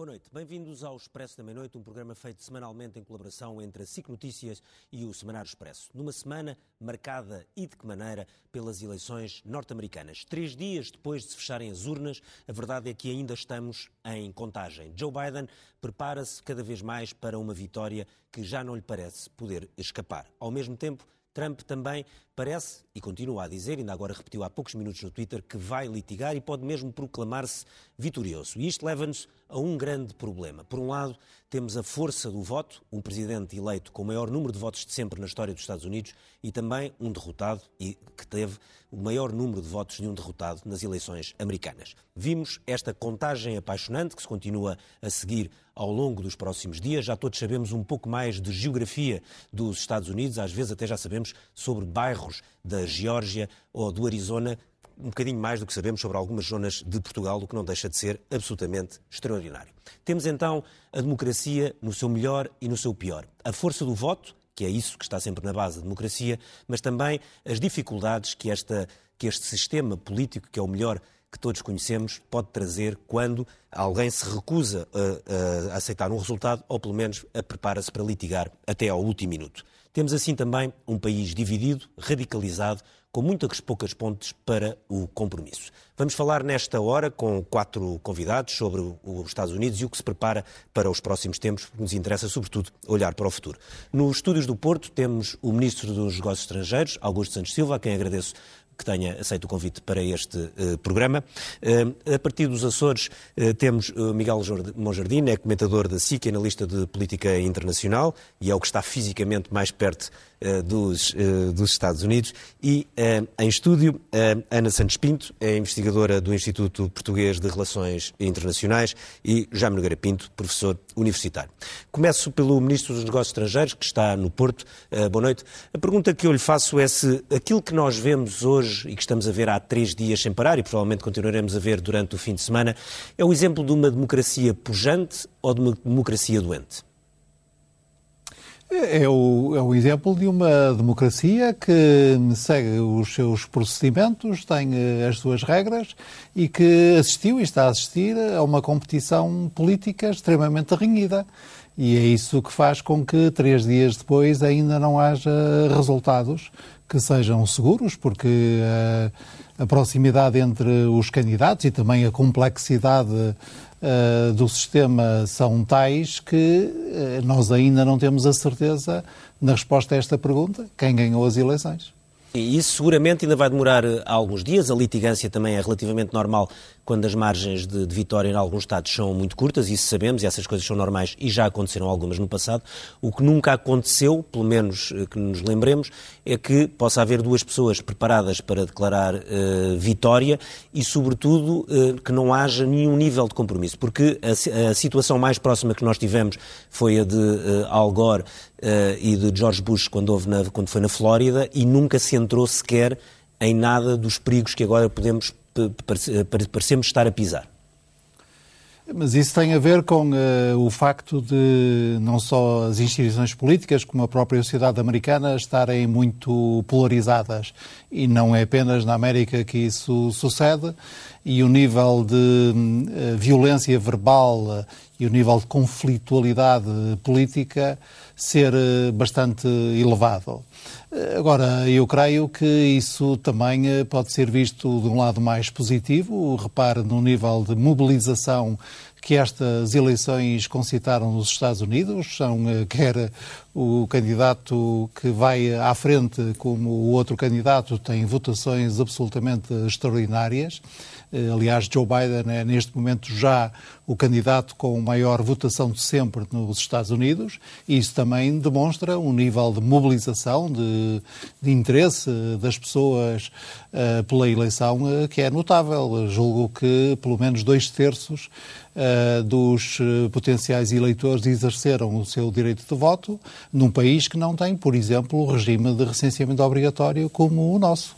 Boa noite. Bem-vindos ao Expresso da Meia-Noite, um programa feito semanalmente em colaboração entre a SIC Notícias e o Semanário Expresso. Numa semana marcada e de que maneira pelas eleições norte-americanas. Três dias depois de se fecharem as urnas, a verdade é que ainda estamos em contagem. Joe Biden prepara-se cada vez mais para uma vitória que já não lhe parece poder escapar. Ao mesmo tempo, Trump também parece, e continua a dizer, ainda agora repetiu há poucos minutos no Twitter, que vai litigar e pode mesmo proclamar-se vitorioso. E isto leva-nos a um grande problema. Por um lado, temos a força do voto, um presidente eleito com o maior número de votos de sempre na história dos Estados Unidos e também um derrotado e que teve o maior número de votos de um derrotado nas eleições americanas. Vimos esta contagem apaixonante que se continua a seguir ao longo dos próximos dias. Já todos sabemos um pouco mais de geografia dos Estados Unidos, às vezes até já sabemos sobre bairros da Geórgia ou do Arizona um bocadinho mais do que sabemos sobre algumas zonas de Portugal, o que não deixa de ser absolutamente extraordinário. Temos então a democracia no seu melhor e no seu pior. A força do voto, que é isso que está sempre na base da democracia, mas também as dificuldades que, esta, que este sistema político, que é o melhor que todos conhecemos, pode trazer quando alguém se recusa a, a aceitar um resultado ou, pelo menos, prepara-se para litigar até ao último minuto. Temos assim também um país dividido, radicalizado, com muitas poucas pontes para o compromisso. Vamos falar nesta hora com quatro convidados sobre os Estados Unidos e o que se prepara para os próximos tempos, porque nos interessa, sobretudo, olhar para o futuro. Nos estúdios do Porto temos o Ministro dos Negócios Estrangeiros, Augusto Santos Silva, a quem agradeço que tenha aceito o convite para este uh, programa. Uh, a partir dos Açores uh, temos Miguel Monjardim, é comentador da SIC, analista de política internacional e é o que está fisicamente mais perto dos, dos, Estados Unidos. E em estúdio, Ana Santos Pinto, é investigadora do Instituto Português de Relações Internacionais e Jaime Nogueira Pinto, professor universitário. Começo pelo Ministro dos Negócios Estrangeiros, que está no Porto. boa noite. A pergunta que eu lhe faço é se aquilo que nós vemos hoje hoje e que estamos a ver há três dias sem parar e provavelmente continuaremos a ver durante o fim de semana, é o exemplo de uma democracia pujante ou de uma democracia doente? É o, é o exemplo de uma democracia que segue os seus procedimentos, tem eh, as suas regras e que assistiu e está a assistir a uma competição política extremamente renhida. E é isso que faz com que três dias depois ainda não haja resultados que sejam seguros, porque a, eh, a proximidade entre os candidatos e também a complexidade uh, do sistema são tais que uh, nós ainda não temos a certeza na resposta a esta pergunta quem ganhou as eleições. E isso seguramente ainda vai demorar alguns dias. A litigância também é relativamente normal quando as margens de, de, vitória em alguns estados são muito curtas, isso sabemos, e essas coisas são normais e já aconteceram algumas no passado. O que nunca aconteceu, pelo menos eh, que nos lembremos, é que possa haver duas pessoas preparadas para declarar uh, vitória e, sobretudo, uh, que não haja nenhum nível de compromisso, porque a, a, situação mais próxima que nós tivemos foi a de uh, Al Gore e de George Bush quando, houve na, quando foi na Flórida e nunca se entrou sequer em nada dos perigos que agora podemos parecemos estar a pisar. Mas isso tem a ver com uh, o facto de não só as instituições políticas, como a própria sociedade americana estarem muito polarizadas. E não é apenas na América que isso sucede. E o nível de uh, violência verbal e o nível de conflitualidade política ser bastante elevado. Agora, eu creio que isso também eh, pode ser visto de um lado mais positivo. Repare no nível de mobilização que estas eleições concitaram nos Estados Unidos. São eh, quer o candidato que vai à frente, como o outro candidato, tem votações absolutamente extraordinárias. Eh, aliás, Joe Biden é neste momento já o candidato com maior votação de sempre nos Estados Unidos. Isso também demonstra um nível de mobilização, de, de interesse das pessoas uh, pela eleição uh, que é notável. Julgo que pelo menos dois terços dos potenciais eleitores exerceram o seu direito de voto num país que não tem, por exemplo, o regime de recenseamento obrigatório como o nosso.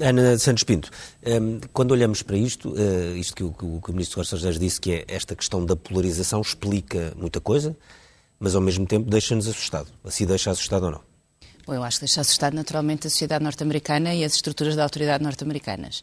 Ana Santos Pinto, quando olhamos para isto, eh, isto que o, que o Ministro dos Estrangeiros disse, que é esta questão da polarização, explica muita coisa, mas ao mesmo tempo deixa-nos assustado. Assim deixa assustado ou não? Bom, eu acho que deixa assustado naturalmente a sociedade norte-americana e as estruturas da autoridade norte-americanas.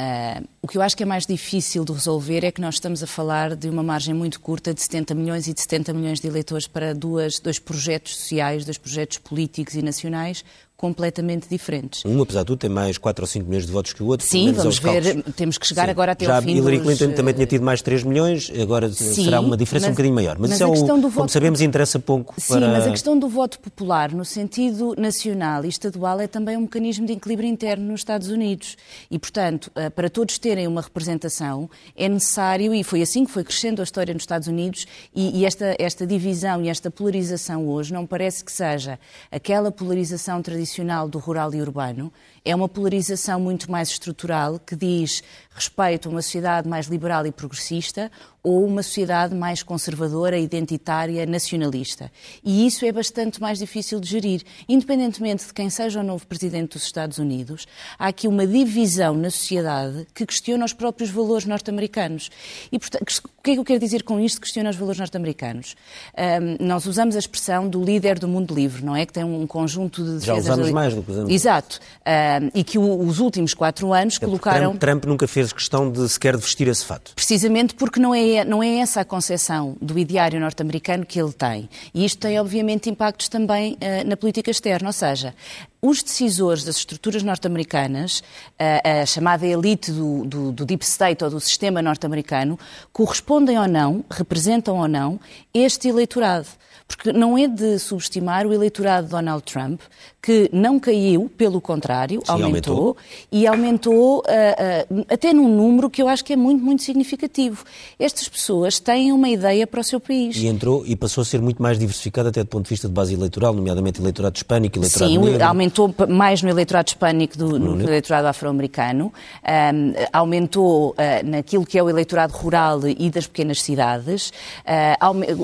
Uh, o que eu acho que é mais difícil de resolver é que nós estamos a falar de uma margem muito curta de 70 milhões e de 70 milhões de eleitores para duas, dois projetos sociais, dois projetos políticos e nacionais completamente diferentes. Um, apesar de tudo, tem mais 4 ou 5 milhões de votos que o outro. Sim, vamos ver, cálculos. temos que chegar Sim. agora até Já ao fim Hillary dos... Clinton também tinha tido mais 3 milhões, agora Sim, será uma diferença mas, um bocadinho maior. Mas, mas isso é o, como voto... sabemos, interessa pouco Sim, para... mas a questão do voto popular, no sentido nacional e estadual, é também um mecanismo de equilíbrio interno nos Estados Unidos. E, portanto, eh, para todos terem uma representação, é necessário, e foi assim que foi crescendo a história nos Estados Unidos, e, e esta, esta divisão e esta polarização hoje não parece que seja aquela polarização tradicional do rural e urbano, é uma polarização muito mais estrutural que diz respeito a uma sociedade mais liberal e progressista ou uma sociedade mais conservadora, identitária, nacionalista. E isso é bastante mais difícil de gerir. Independentemente de quem seja o novo presidente dos Estados Unidos, há aqui uma divisão na sociedade que questiona os próprios valores norte-americanos. E, portanto, o que é que eu quero dizer com isto, questiona os valores norte-americanos? Um, nós usamos a expressão do líder do mundo livre, não é? Que tem um conjunto de defesas... Já usamos mais do que usamos. Exato. Um, e que os últimos quatro anos colocaram... Trump, Trump nunca fez questão de sequer vestir esse fato. Precisamente porque não é não é essa a concepção do ideário norte-americano que ele tem. E isto tem, obviamente, impactos também uh, na política externa, ou seja, os decisores das estruturas norte-americanas, a, a, chamada elite do, do, do, deep state ou do sistema norte-americano, correspondem ou não, representam ou não este eleitorado. Porque não é de subestimar o eleitorado de Donald Trump, que não caiu, pelo contrário, Sim, aumentou, aumentou, e aumentou uh, uh, até num número que eu acho que é muito, muito significativo. Estas pessoas têm uma ideia para o seu país. E entrou e passou a ser muito mais diversificada até do ponto de vista de base eleitoral, nomeadamente eleitorado hispânico, eleitorado Sim, negro. aumentou mais no eleitorado hispânico do no, no eleitorado afro-americano, um, aumentou uh, naquilo que é o eleitorado rural e das pequenas cidades.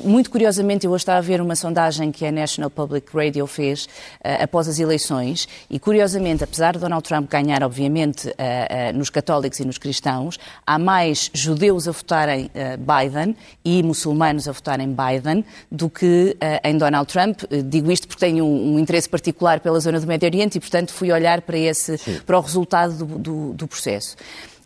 muito curiosamente, eu hoje estava a ver uma sondagem que a National Public Radio fez após as eleições e, curiosamente, apesar de Donald Trump ganhar, obviamente, uh, uh, nos católicos e nos cristãos, há mais judeus a votarem uh, Biden e muçulmanos a votarem Biden do que em Donald Trump. digo isto porque tenho um, um, interesse particular pela zona do Médio Oriente e, portanto, fui olhar para, esse, para o resultado do, do, do processo.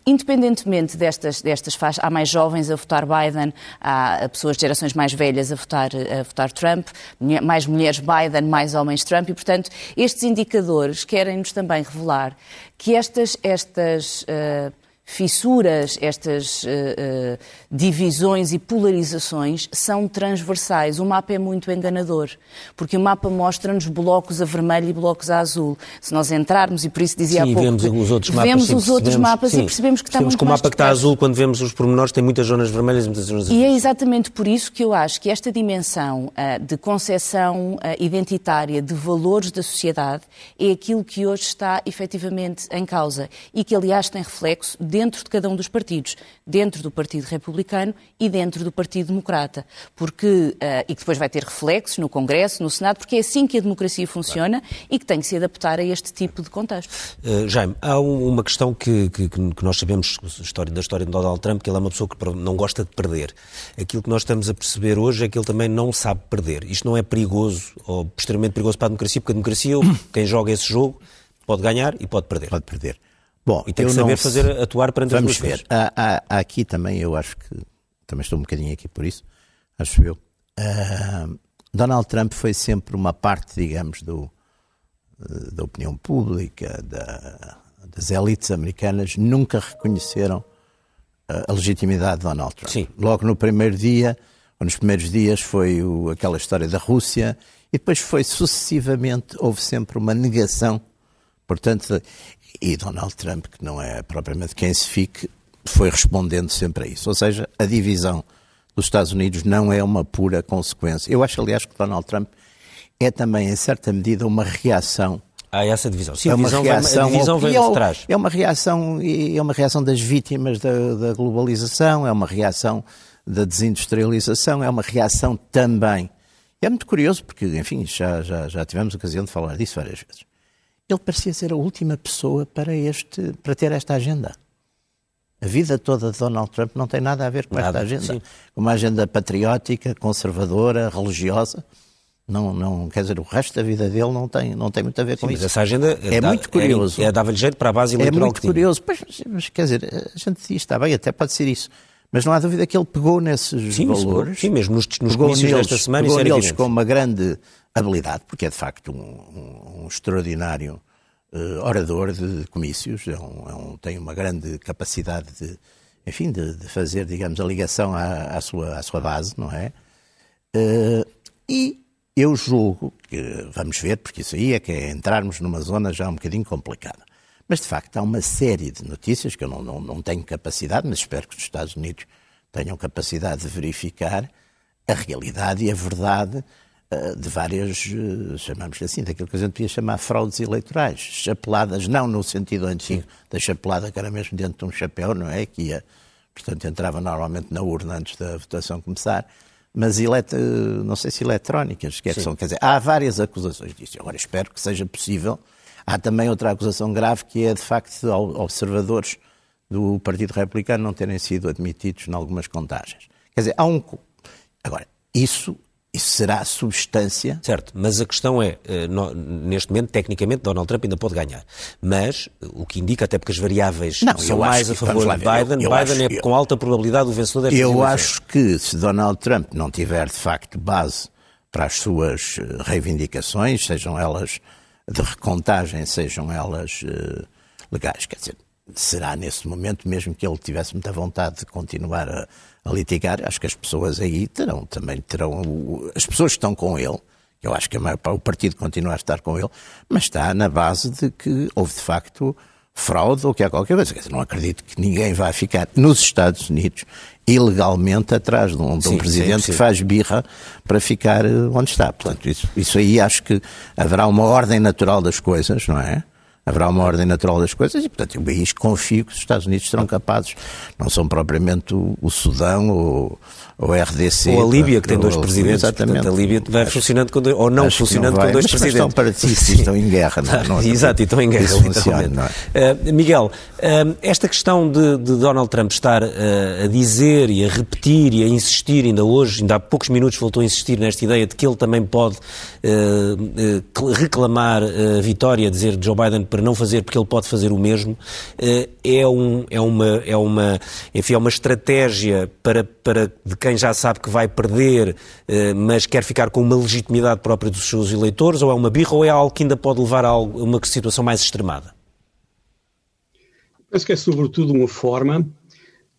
Independentemente destas, destas faixas, há mais jovens a votar Biden, há pessoas de gerações mais velhas a votar, a votar Trump, mais mulheres Biden, mais homens Trump, e, portanto, estes indicadores querem-nos também revelar que estas, estas uh, fissuras, estas uh, uh, divisões e polarizações são transversais. O mapa é muito enganador, porque o mapa mostra-nos blocos a vermelho e blocos a azul. Se nós entrarmos, e por isso dizia sim, há pouco... vemos os outros mapas. Vemos os outros mapas sim, e percebemos que está muito que o mapa que está azul, quando vemos os pormenores, tem muitas zonas vermelhas e muitas zonas azuis. E é exatamente por isso que eu acho que esta dimensão uh, de concepção identitária de valores da sociedade é aquilo que hoje está efetivamente em causa e que, aliás, tem reflexo dentro de cada um dos partidos, dentro do Partido Republicano e dentro do Partido Democrata, porque uh, e que depois vai ter reflexos no Congresso, no Senado, porque é assim que a democracia funciona claro. e que tem que se adaptar a este tipo de contexto. Uh, Jaime, há uma questão que, que, que nós sabemos da história de Donald Trump, que ele é uma pessoa que não gosta de perder. Aquilo que nós estamos a perceber hoje é que ele também não sabe perder. Isto não é perigoso ou extremamente perigoso para a democracia, porque a democracia, quem joga esse jogo, pode ganhar e pode perder. Pode perder. Bom, e tem que saber fazer atuar perante Vamos as duas ver. Há, há, há, aqui também, eu acho que também estou um bocadinho aqui por isso, acho eu. Uh, Donald Trump foi sempre uma parte, digamos, do, da opinião pública, da, das elites americanas, nunca reconheceram a legitimidade de Donald Trump. Sim. Logo no primeiro dia, ou nos primeiros dias, foi o, aquela história da Rússia, e depois foi sucessivamente, houve sempre uma negação. Portanto, e Donald Trump, que não é propriamente quem se fique, foi respondendo sempre a isso. Ou seja, a divisão dos Estados Unidos não é uma pura consequência. Eu acho, aliás, que Donald Trump é também, em certa medida, uma reação Há essa divisão. Sim, é uma a reação, vem, a divisão vem de é trás. É uma reação, é uma reação das vítimas da, da, globalização, é uma reação da desindustrialização, é uma reação também. É muito curioso porque, enfim, já, já, já tivemos ocasião de falar disso várias vezes ele parecia ser a última pessoa para, este, para ter esta agenda. A vida toda de Donald Trump não tem nada a ver com nada, esta agenda. Sim. Uma agenda patriótica, conservadora, religiosa. Não, não, quer dizer, o resto da vida dele não tem, não tem muito a ver com Sim, isso. Mas essa agenda é dá, muito curioso. É, é dava-lhe jeito para a base eleitoral É muito curioso. Mas, mas, quer dizer, a gente diz, está bem, até pode ser isso. Mas não há dúvida que ele pegou nesses sim, valores. Sim, mesmo nos, nos comícios neles, desta semana. Pegou isso neles com uma grande habilidade, porque é de facto um, um, um extraordinário uh, orador de comícios, é um, é um, tem uma grande capacidade de, enfim, de, de, fazer, digamos, a ligação à, à, sua, à sua base, não é? Uh, e eu julgo que, vamos ver, porque isso aí é que é entrarmos numa zona já um bocadinho complicada. Mas, de facto, há uma série de notícias que eu não, não, não tenho capacidade, mas espero que os Estados Unidos tenham capacidade de verificar a realidade e a verdade uh, de várias, uh, chamamos assim, daquilo que a gente podia chamar fraudes eleitorais. Chapeladas, não no sentido antigo da chapelada, que era mesmo dentro de um chapéu, não é? Que ia, portanto, entrava normalmente na urna antes da votação começar mas elet... não sei se eletrónicas, que, é que são, quer dizer, há várias acusações disso. Agora espero que seja possível. Há também outra acusação grave que é de facto observadores do Partido Republicano não terem sido admitidos em algumas contagens. Quer dizer, há um. Agora, isso isso será substância. Certo, mas a questão é, eh, neste momento, tecnicamente, Donald Trump ainda pode ganhar. Mas o que indica, até porque as variáveis não, são mais a favor de Biden, eu, eu Biden acho, é com alta probabilidade o vencedor desta Eu acho que se Donald Trump não tiver, de facto, base para as suas eh, reivindicações, sejam elas de recontagem, sejam elas uh, legais, quer dizer, será nesse momento, mesmo que ele tivesse muita vontade de continuar a a litigar, acho que as pessoas aí terão, também terão, as pessoas que estão com ele, eu acho que para o partido continuar a estar com ele, mas está na base de que houve de facto fraude ou que há qualquer coisa. Não acredito que ninguém vá ficar nos Estados Unidos ilegalmente atrás de um, de um sim, presidente que faz birra para ficar eh, onde está. Portanto, isso, isso aí acho que haverá uma ordem natural das coisas, não é? haverá uma ordem natural das coisas e, portanto, o país confio que os Estados Unidos serão capazes, não são propriamente o, o Sudão ou, ou a RDC. Ou a Líbia, que tem dois presidentes. Exatamente. Portanto, a Líbia vai acho, funcionando com dois, ou não funcionando não com dois mas presidentes. estão para si, estão em guerra. Não, é? não Exato, e estão em guerra, funciona, é? uh, Miguel, uh, esta questão de, de, Donald Trump estar uh, a dizer e a repetir e a insistir, ainda hoje, ainda há poucos minutos voltou a insistir nesta ideia de que ele também pode reclamar a vitória, dizer Joe Biden para não fazer porque ele pode fazer o mesmo, é, um, é, uma, é, uma, enfim, é uma estratégia para, para de quem já sabe que vai perder, eh, mas quer ficar com uma legitimidade própria dos seus eleitores, ou é uma birra, ou é algo que ainda pode levar a uma situação mais extremada? Penso que é sobretudo uma forma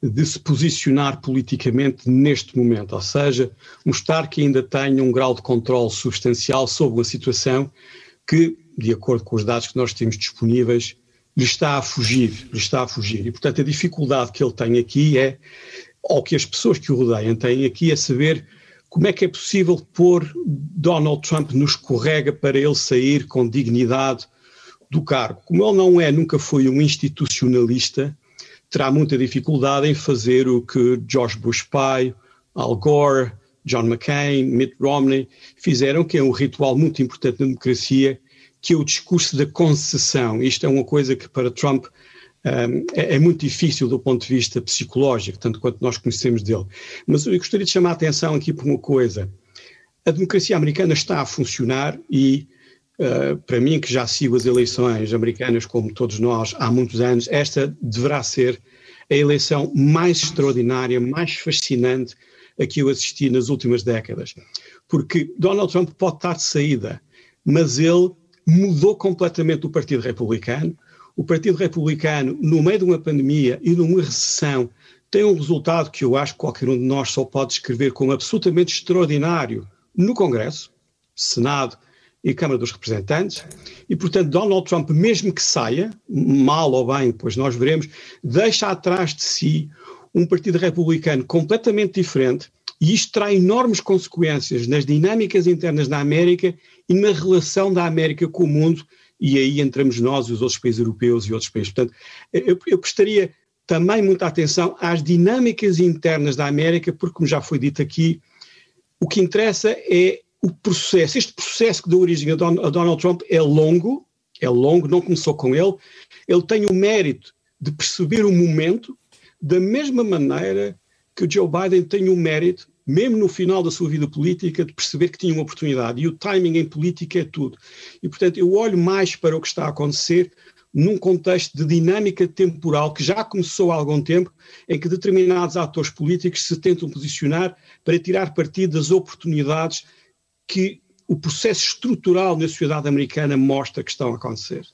de se posicionar politicamente neste momento, ou seja, mostrar que ainda tem um grau de controle substancial sobre uma situação que, de acordo com os dados que nós temos disponíveis, lhe está a fugir, lhe está a fugir. E, portanto, a dificuldade que ele tem aqui é ou que as pessoas que o rodeiam têm aqui a saber como é que é possível pôr Donald Trump no escorrega para ele sair com dignidade do cargo. Como ele não é, nunca foi um institucionalista, terá muita dificuldade em fazer o que George Bush pai, Al Gore, John McCain, Mitt Romney fizeram, que é um ritual muito importante na democracia, que é o discurso da concessão. Isto é uma coisa que para Trump um, é, é, muito difícil do ponto de vista psicológico, tanto quanto nós conhecemos dele. Mas eu gostaria de chamar a atenção aqui por uma coisa. A democracia americana está a funcionar e, uh, para mim, que já sigo as eleições americanas, como todos nós, há muitos anos, esta deverá ser a eleição mais extraordinária, mais fascinante a que eu assisti nas últimas décadas. Porque Donald Trump pode estar de saída, mas ele mudou completamente o Partido Republicano, o Partido Republicano, no meio de uma pandemia e numa recessão, tem um resultado que eu acho que qualquer um de nós só pode descrever como absolutamente extraordinário no Congresso, Senado e Câmara dos Representantes, e portanto Donald Trump, mesmo que saia, mal ou bem, pois nós veremos, deixa atrás de si um Partido Republicano completamente diferente, e isto terá enormes consequências nas dinâmicas internas da América e na relação da América com o mundo, e aí entramos nós e os outros países europeus e outros países. Portanto, eu, eu prestaria também muita atenção às dinâmicas internas da América, porque, como já foi dito aqui, o que interessa é o processo. Este processo que deu origem a, Don, a Donald Trump é longo, é longo, não começou com ele. Ele tem o mérito de perceber o momento da mesma maneira que o Joe Biden tem o mérito mesmo no final da sua vida política, de perceber que tinha uma oportunidade. E o timing em política é tudo. E, portanto, eu olho mais para o que está a acontecer num contexto de dinâmica temporal que já começou há algum tempo, em que determinados atores políticos se tentam posicionar para tirar partido das oportunidades que o processo estrutural na sociedade americana mostra que estão a acontecer.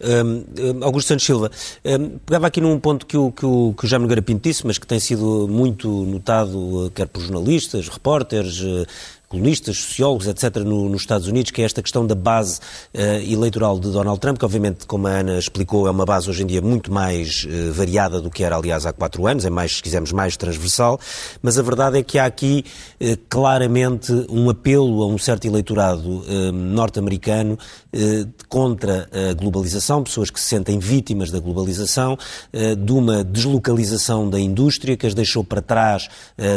Um, Augusto Santos Silva, um, pegava aqui num ponto que o, que, o, que o Jaime Nogueira Pinto disse, mas que tem sido muito notado, quer por jornalistas, repórteres, colunistas, sociólogos, etc., no, nos Estados Unidos, que é esta questão da base uh, eleitoral de Donald Trump, que obviamente, como a Ana explicou, é uma base hoje em dia muito mais uh, variada do que era, aliás, há quatro anos, é mais, se quisermos, mais transversal, mas a verdade é que há aqui uh, claramente um apelo a um certo eleitorado norte-americano contra a globalização, pessoas que se sentem vítimas da globalização, de uma deslocalização da indústria que as deixou para trás,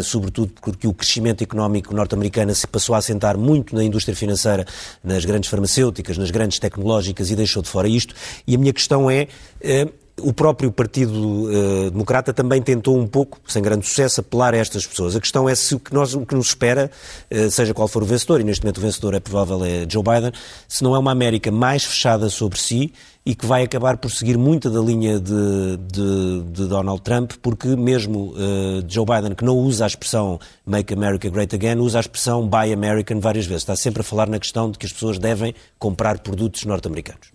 sobretudo porque o crescimento económico norte-americano se passou a assentar muito na indústria financeira, nas grandes farmacêuticas, nas grandes tecnológicas e deixou de fora isto. E a minha questão é. O próprio Partido uh, Democrata também tentou um pouco, sem grande sucesso, apelar a estas pessoas. A questão é se o que, nós, o que nos espera, uh, seja qual for o vencedor, e neste momento o vencedor é provável é Joe Biden, se não é uma América mais fechada sobre si e que vai acabar por seguir muita da linha de, de, de Donald Trump, porque mesmo uh, Joe Biden, que não usa a expressão Make America Great Again, usa a expressão Buy American várias vezes. Está sempre a falar na questão de que as pessoas devem comprar produtos norte-americanos.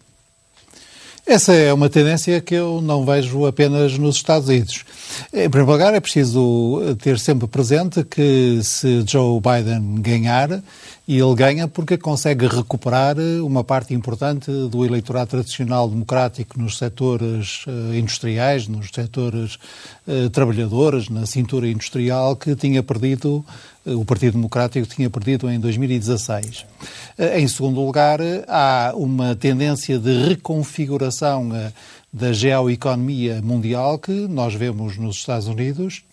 Essa é uma tendência que eu não vejo apenas nos Estados Unidos. Em primeiro lugar, é preciso ter sempre presente que se Joe Biden ganhar, e ele ganha porque consegue recuperar uma parte importante do eleitorado tradicional democrático nos setores uh, industriais, nos setores uh, trabalhadores, na cintura industrial, que tinha perdido, o Partido Democrático tinha perdido em 2016. Em segundo lugar, há uma tendência de reconfiguração da geoeconomia mundial que nós vemos nos Estados Unidos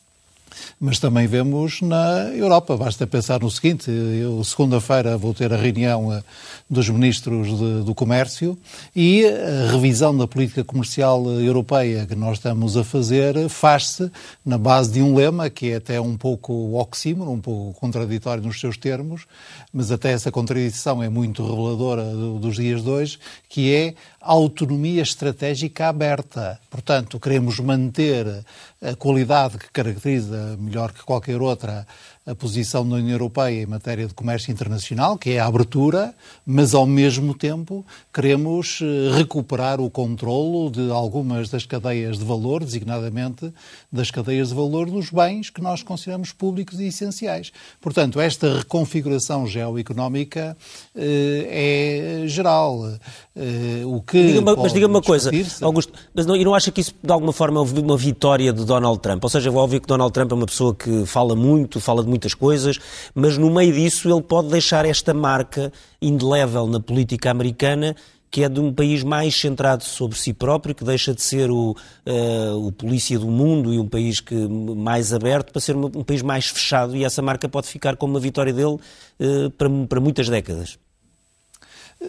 mas também vemos na Europa. Basta pensar no seguinte: eu, segunda-feira, vou ter a reunião eh, dos ministros de, do Comércio e a revisão da política comercial europeia que nós estamos a fazer faz-se na base de um lema que é até um pouco oxímoro, um pouco contraditório nos seus termos, mas até essa contradição é muito reveladora dos dias de hoje, que é autonomia estratégica aberta. Portanto, queremos manter a qualidade que caracteriza melhor que qualquer outra a posição da União Europeia em matéria de comércio internacional, que é a abertura, mas ao mesmo tempo queremos eh, recuperar o controlo de algumas das cadeias de valor, designadamente das cadeias de valor dos bens que nós consideramos públicos e essenciais. Portanto, esta reconfiguração geoeconómica eh, é geral. Eh, o que diga mas diga-me uma coisa, Augusto, mas não, e não acha que isso de alguma forma é uma vitória de Donald Trump? Ou seja, é óbvio que Donald Trump é uma pessoa que fala muito, fala de muitas coisas, mas no meio disso ele pode deixar esta marca indelével na política americana que é de um país mais centrado sobre si próprio, que deixa de ser o, uh, o polícia do mundo e um país que, mais aberto para ser um, um país mais fechado e essa marca pode ficar como uma vitória dele uh, para, para muitas décadas.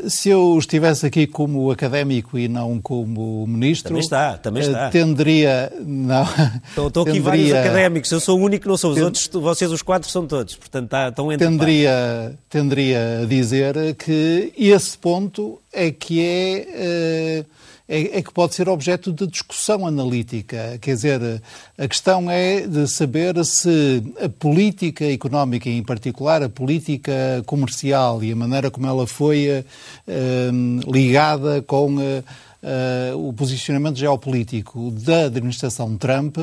Se eu estivesse aqui como académico e não como ministro. Também está, também está. Eh, tenderia. Não, estou, estou aqui tenderia, vários académicos, eu sou o único não sou. Os outros, vocês, os quatro, são todos. Portanto, está, estão entre tenderia, tenderia a dizer que esse ponto é que é. Uh, é, é, que pode ser objeto de discussão analítica. Quer dizer, a questão é de saber se a política económica, em particular a política comercial e a maneira como ela foi uh, ligada com uh, uh, o posicionamento geopolítico da administração Trump,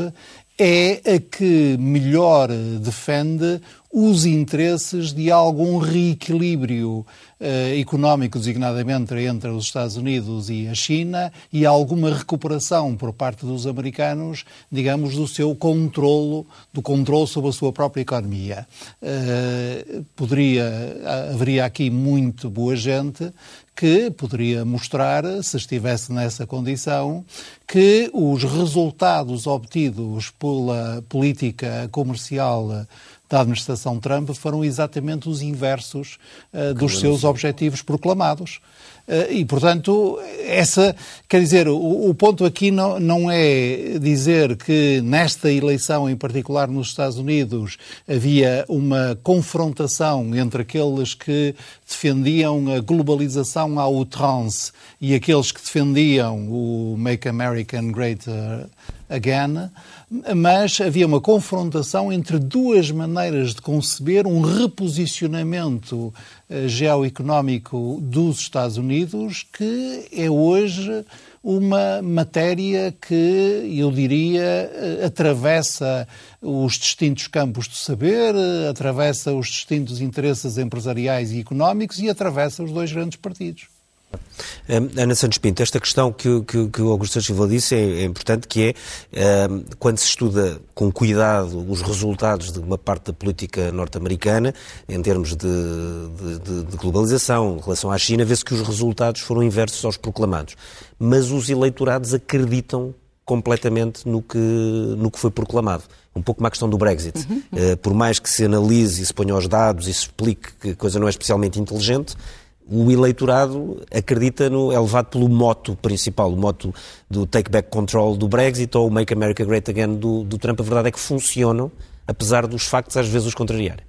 é a que melhor defende os interesses de algum reequilíbrio eh, económico, designadamente entre os Estados Unidos e a China, e alguma recuperação por parte dos americanos, digamos, do seu controlo, do controle sobre a sua própria economia. Eh, poderia, haveria aqui muito boa gente que poderia mostrar, se estivesse nessa condição, que os resultados obtidos pela política comercial da administração Trump foram exatamente os inversos uh, dos seus objetivos proclamados. Eh, e, portanto, essa, quer dizer, o, o, ponto aqui não, não é dizer que nesta eleição, em particular nos Estados Unidos, havia uma confrontação entre aqueles que defendiam a globalização à outrance e aqueles que defendiam o Make America Great Again, mas havia uma confrontação entre duas maneiras de conceber um reposicionamento eh, geoeconómico dos Estados Unidos que é hoje uma matéria que, eu diria, eh, atravessa os distintos campos do saber, atravessa os distintos interesses empresariais e económicos e atravessa os dois grandes partidos. Ana Santos Pinto, esta questão que, que, que o Augusto Silva disse é, é, importante, que é quando se estuda com cuidado os resultados de uma parte da política norte-americana, em termos de, de, de, globalização, em relação à China, vê-se que os resultados foram inversos aos proclamados. Mas os eleitorados acreditam completamente no que, no que foi proclamado. Um pouco como a questão do Brexit. Uhum. Uh, por mais que se analise e se ponha os dados e se explique que a coisa não é especialmente inteligente, o eleitorado acredita no, é levado pelo moto principal, o moto do take back control do Brexit ou o make America great again do, do Trump. A verdade é que funcionam, apesar dos factos às vezes os contrariarem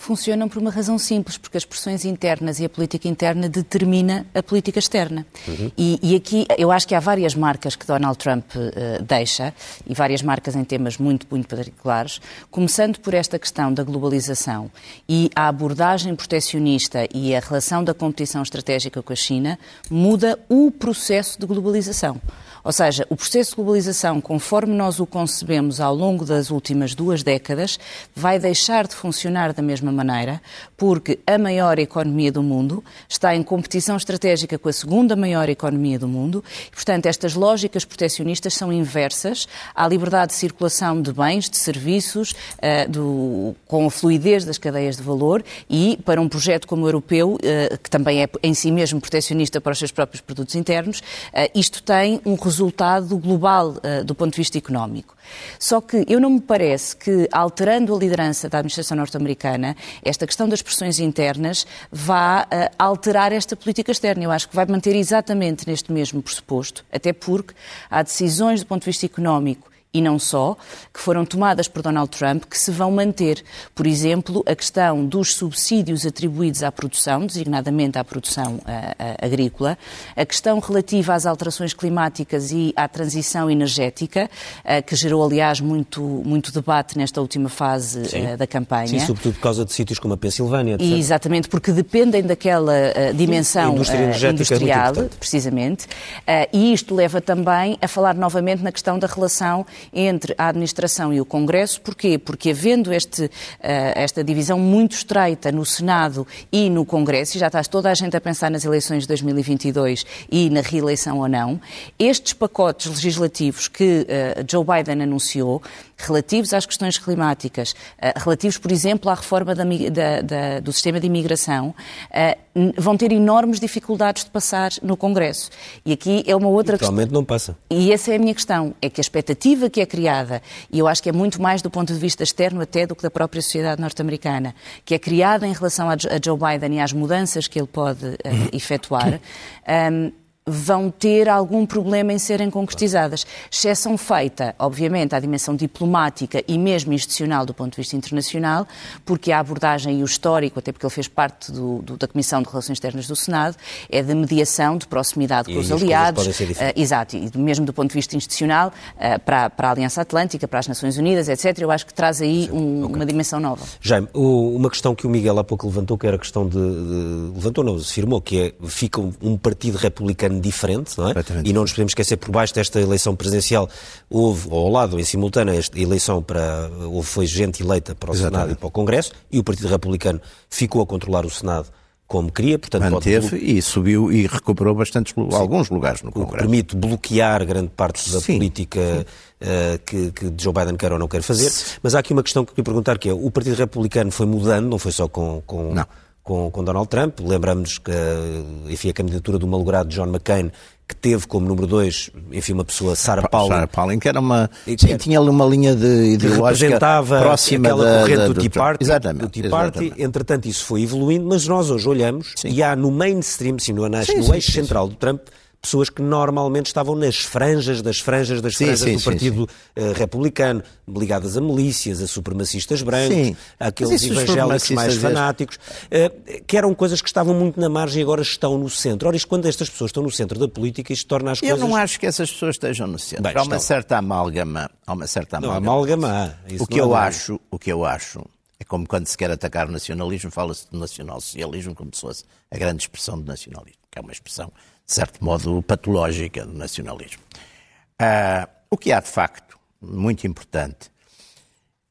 funcionam por uma razão simples, porque as pressões internas e a política interna determina a política externa. Uhum. E, e, aqui eu acho que há várias marcas que Donald Trump uh, deixa, e várias marcas em temas muito, muito particulares, começando por esta questão da globalização e a abordagem proteccionista e a relação da competição estratégica com a China, muda o processo de globalização. Ou seja, o processo de globalização, conforme nós o concebemos ao longo das últimas duas décadas, vai deixar de funcionar da mesma maneira, porque a maior economia do mundo está em competição estratégica com a segunda maior economia do mundo e, portanto, estas lógicas proteccionistas são inversas à liberdade de circulação de bens, de serviços, uh, do, com a fluidez das cadeias de valor e, para um projeto como o europeu, uh, que também é em si mesmo proteccionista para os seus próprios produtos internos, uh, isto tem um resultado global do ponto de vista económico. Só que eu não me parece que, alterando a liderança da administração norte-americana, esta questão das pressões internas vá uh, alterar esta política externa. Eu acho que vai manter exatamente neste mesmo pressuposto, até porque há decisões do ponto de vista económico e não só, que foram tomadas por Donald Trump, que se vão manter. Por exemplo, a questão dos subsídios atribuídos à produção, designadamente à produção uh, uh, agrícola, a questão relativa às alterações climáticas e à transição energética, uh, que gerou, aliás, muito, muito debate nesta última fase da campanha. Sim, sobretudo por causa de sítios como a Pensilvânia. E, exatamente, porque dependem daquela dimensão indústria industrial, é precisamente, e isto leva também a falar novamente na questão da relação entre a administração e o Congresso. Porquê? Porque havendo este, eh, esta divisão muito estreita no Senado e no Congresso, e já está toda a gente a pensar nas eleições de 2022 e na reeleição ou não, estes pacotes legislativos que uh, Joe Biden anunciou, relativos às questões climáticas, uh, relativos, por exemplo, à reforma da, da, da, do sistema de imigração, vão ter enormes dificuldades de passar no Congresso. E aqui é uma outra questão. não passa. E essa é a minha questão, é que a expectativa que é criada, e eu acho que é muito mais do ponto de vista externo até do que da própria sociedade norte-americana, que é criada em relação a Joe Biden e às mudanças que ele pode uh, efetuar, um, vão ter algum problema em serem concretizadas. Exceção feita, obviamente, à dimensão diplomática e mesmo institucional do ponto de vista internacional, porque a abordagem e o histórico, até porque ele fez parte do, do, da Comissão de Relações Externas do Senado, é de mediação, de proximidade e com os aliados. Uh, exato, e mesmo do ponto de vista institucional, uh, para, para, a Aliança Atlântica, para as Nações Unidas, etc. Eu acho que traz aí um, okay. uma dimensão nova. Jaime, uma questão que o Miguel há pouco levantou, que era a questão de. de levantou, não, afirmou, que é fica um partido republicano diferente, não é? E não nos podemos esquecer, por baixo desta eleição presidencial, houve, ou ao lado, em simultâneo, esta eleição para. Houve, foi gente eleita para o Exatamente. Senado e para o Congresso, e o Partido Republicano ficou a controlar o Senado como queria, portanto manteve pode... e subiu e recuperou bastantes Sim. alguns lugares no Congresso. Permite bloquear grande parte da Sim. política uh, que, que Joe Biden quer ou não quer fazer. Sim. Mas há aqui uma questão que eu queria perguntar que é o Partido Republicano foi mudando, não foi só com, com, com, com Donald Trump. Lembramos que, enfim, a candidatura do malogrado John McCain que teve como número dois, enfim, uma pessoa, Sarah Palin. Sarah Palin, que era uma. Sim, tinha ali uma linha de ideológica próxima aquela da, corrente da, do Tea Party. Exatamente. Do tea Party. Exatamente. Entretanto, isso foi evoluindo, mas nós hoje olhamos sim. e há no mainstream, sim, no, sim, no eixo central do Trump, pessoas que normalmente estavam nas franjas das franjas das franjas sim, do sim, Partido uh, Republicano, ligadas a milícias, a supremacistas brancos, aqueles evangélicos mais fanáticos, uh, que eram coisas que estavam muito na margem e agora estão no centro. Ora, isto, quando estas pessoas estão no centro da política, isto torna as Eu coisas... Eu não acho que essas pessoas estejam no centro. Bem, há uma certa amálgama. Há uma certa amálgama. Não, amálgama o que eu acho, o que eu acho é como quando se quer atacar o nacionalismo, fala-se de nacional-socialismo como se fosse a grande expressão do nacionalismo, que é uma expressão de certo modo, patológica do nacionalismo. Uh, o que há, de facto, muito importante,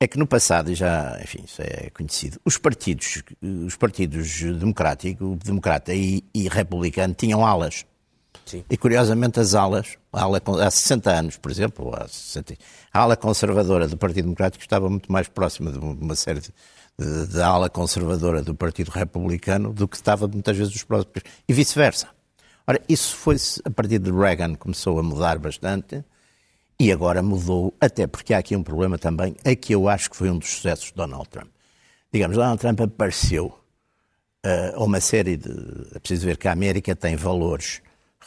é que no passado, e já, enfim, isso é conhecido, os partidos, os partidos democrático, democrata e, e republicano tinham alas. Sim. E, curiosamente, as alas, ala, há 60 anos, por exemplo, há 60, a ala conservadora do Partido Democrático estava muito mais próxima de uma série de, de ala conservadora do Partido Republicano do que estava, muitas vezes, dos próprios, e vice-versa. Ora, isso foi-se, a partir de Reagan, começou a mudar bastante e agora mudou, até porque há aqui um problema também, é que eu acho que foi um dos sucessos de Donald Trump. Digamos, Donald Trump apareceu uh, a uma série de. É preciso ver que a América tem valores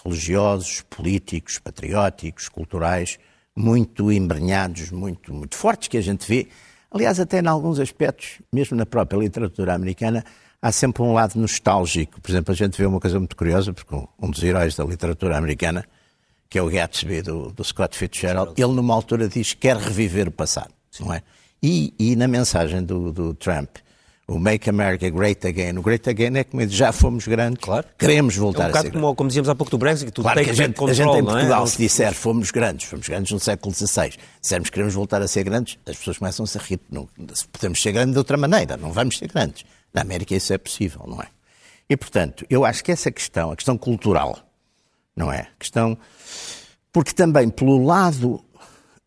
religiosos, políticos, patrióticos, culturais, muito embrenhados, muito, muito fortes, que a gente vê. Aliás, até em alguns aspectos, mesmo na própria literatura americana, há sempre um lado nostálgico. Por exemplo, a gente vê uma coisa muito curiosa, porque um dos heróis da literatura americana, que é o Gatsby, do, do Scott Fitzgerald, ele numa altura diz que quer reviver o passado, Sim. não é? E, e, na mensagem do, do, Trump, o Make America Great Again, o Great Again é como já fomos grandes, claro. queremos voltar é um a ser como, como dizíamos há pouco do Brexit, que tudo claro tem que a gente, control, a gente em Portugal, é? se disser fomos grandes, fomos grandes no século XVI, dissermos que queremos voltar a ser grandes, as pessoas começam -se a rir, não, podemos ser grandes de outra maneira, não vamos ser grandes. Na América isso é possível, não é? E, portanto, eu acho que essa questão, a questão cultural, não é? A questão. Porque também, pelo lado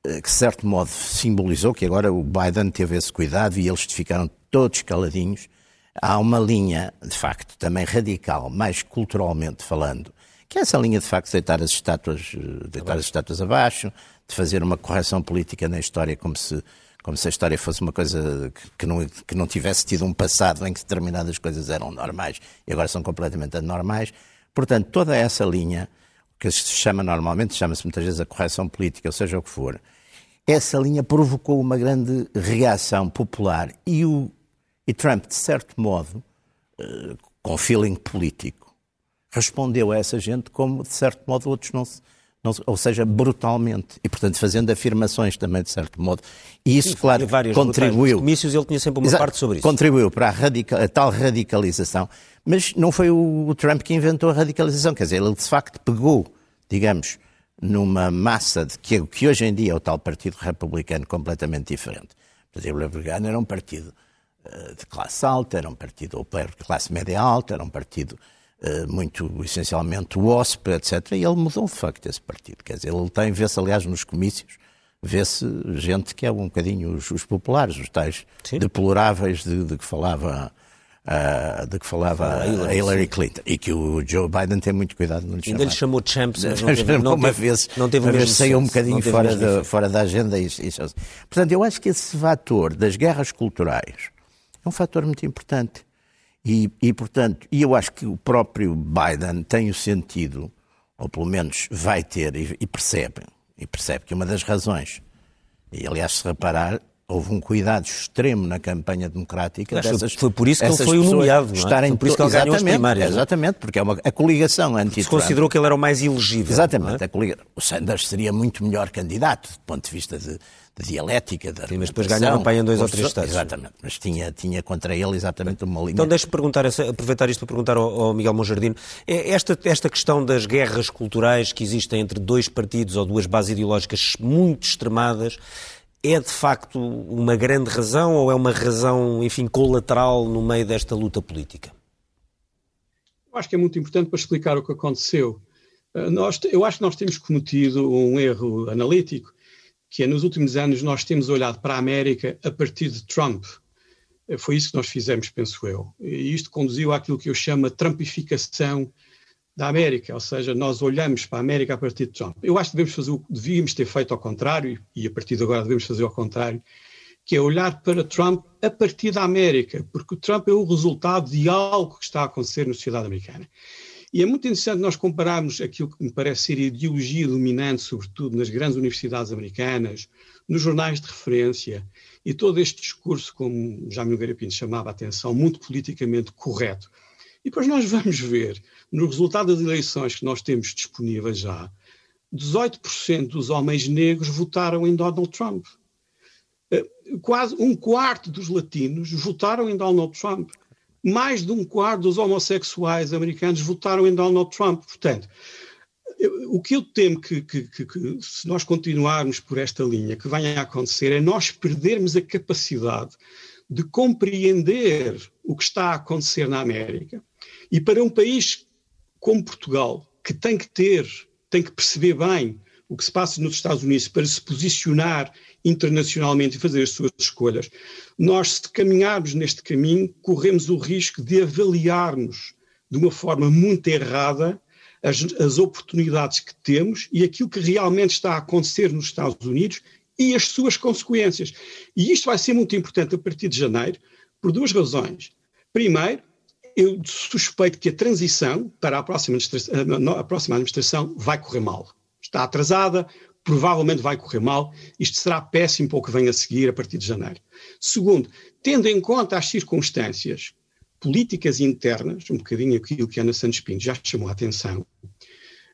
que, de certo modo, simbolizou, que agora o Biden teve esse cuidado e eles ficaram todos caladinhos, há uma linha, de facto, também radical, mais culturalmente falando, que é essa linha, de facto, de deitar as estátuas, deitar as estátuas abaixo, de fazer uma correção política na história como se como se a história fosse uma coisa que, não, que não tivesse tido um passado em que determinadas coisas eram normais e agora são completamente anormais. Portanto, toda essa linha, que se chama normalmente, chama-se muitas vezes a correção política, ou seja o que for, essa linha provocou uma grande reação popular e, o, e Trump, de certo modo, uh, com feeling político, respondeu a essa gente como, de certo modo, outros não se ou seja, brutalmente, e portanto fazendo afirmações também de certo modo. E isso, Sim, claro, contribuiu. comícios ele tinha sempre uma Exato, parte sobre isso. Contribuiu para a, radical, a, tal radicalização, mas não foi o, o Trump que inventou a radicalização, quer dizer, ele de facto pegou, digamos, numa massa de que, que hoje em dia é o tal Partido Republicano completamente diferente. O Partido Republicano era um partido uh, de classe alta, era um partido ou de classe média alta, era um partido muito essencialmente o OSP, etc. E ele mudou de facto esse partido. Quer dizer, ele tem, vê-se aliás nos comícios, vê-se gente que é um bocadinho os, os populares, os tais Sim. deploráveis de, de, que falava. Uh, de que falava a Hillary, Hillary Clinton e que o Joe Biden tem muito cuidado não lhe Ainda lhe chamou champs, mas não teve, não uma teve, vez, não teve uma vez saiu um bocadinho fora, de, fora da agenda. E, e, portanto, eu acho que esse fator das guerras culturais é um fator muito importante. E, e, portanto, e eu acho que o próprio Biden tem o sentido, ou pelo menos vai ter, e, e percebe, e percebe que uma das razões, e aliás, se reparar, houve um cuidado extremo na campanha democrática. Dessas, foi por isso que ele foi nomeado, é? Estarem foi por isso que ele ganhou as primárias. Exatamente, porque é uma, a coligação anti Se considerou que ele era o mais elegível. Exatamente, é? a coligação. O Sanders seria muito melhor candidato, do ponto de vista de, de dialética, da Sim, mas depois ganharam para em dois ou três estados. Exatamente, mas tinha, tinha contra ele exatamente uma linha. Então deixe-me perguntar, aproveitar isto para perguntar ao, ao Miguel Monjardino, é esta, esta questão das guerras culturais que existem entre dois partidos ou duas bases ideológicas muito extremadas, é de facto uma grande razão ou é uma razão, enfim, colateral no meio desta luta política? Eu acho que é muito importante para explicar o que aconteceu. Nós, eu acho que nós temos cometido um erro analítico que é nos últimos anos nós temos olhado para a América a partir de Trump. Foi isso que nós fizemos, penso eu. E isto conduziu àquilo que eu chamo a trumpificação da América, ou seja, nós olhamos para a América a partir de Trump. Eu acho que devemos fazer, devíamos ter feito ao contrário, e a partir de agora devemos fazer ao contrário, que é olhar para Trump a partir da América, porque o Trump é o resultado de algo que está a acontecer na sociedade americana. E é muito interessante nós compararmos aquilo que me parece ser a ideologia dominante, sobretudo nas grandes universidades americanas, nos jornais de referência, e todo este discurso, como já Nogueira Pinto chamava a atenção, muito politicamente correto. E depois nós vamos ver no resultado das eleições que nós temos disponíveis já, 18% dos homens negros votaram em Donald Trump. Eh, quase um quarto dos latinos votaram em Donald Trump. Mais de um quarto dos homossexuais americanos votaram em Donald Trump. Portanto, o que eu temo que, que, que, que, se nós continuarmos por esta linha, que venha a acontecer é nós perdermos a capacidade de compreender o que está a acontecer na América. E para um país como Portugal, que tem que ter, tem que perceber bem o que se passa nos Estados Unidos para se posicionar internacionalmente e fazer as suas escolhas, nós, se caminharmos neste caminho, corremos o risco de avaliarmos de uma forma muito errada as, as oportunidades que temos e aquilo que realmente está a acontecer nos Estados Unidos e as suas consequências. E isto vai ser muito importante a partir de janeiro, por duas razões. Primeiro, eu suspeito que a transição para a próxima, a próxima administração vai correr mal. Está atrasada, provavelmente vai correr mal. Isto será péssimo para o que vem a seguir a partir de janeiro. Segundo, tendo em conta as circunstâncias políticas internas, um bocadinho aquilo que Ana Santos Pinto já chamou a atenção,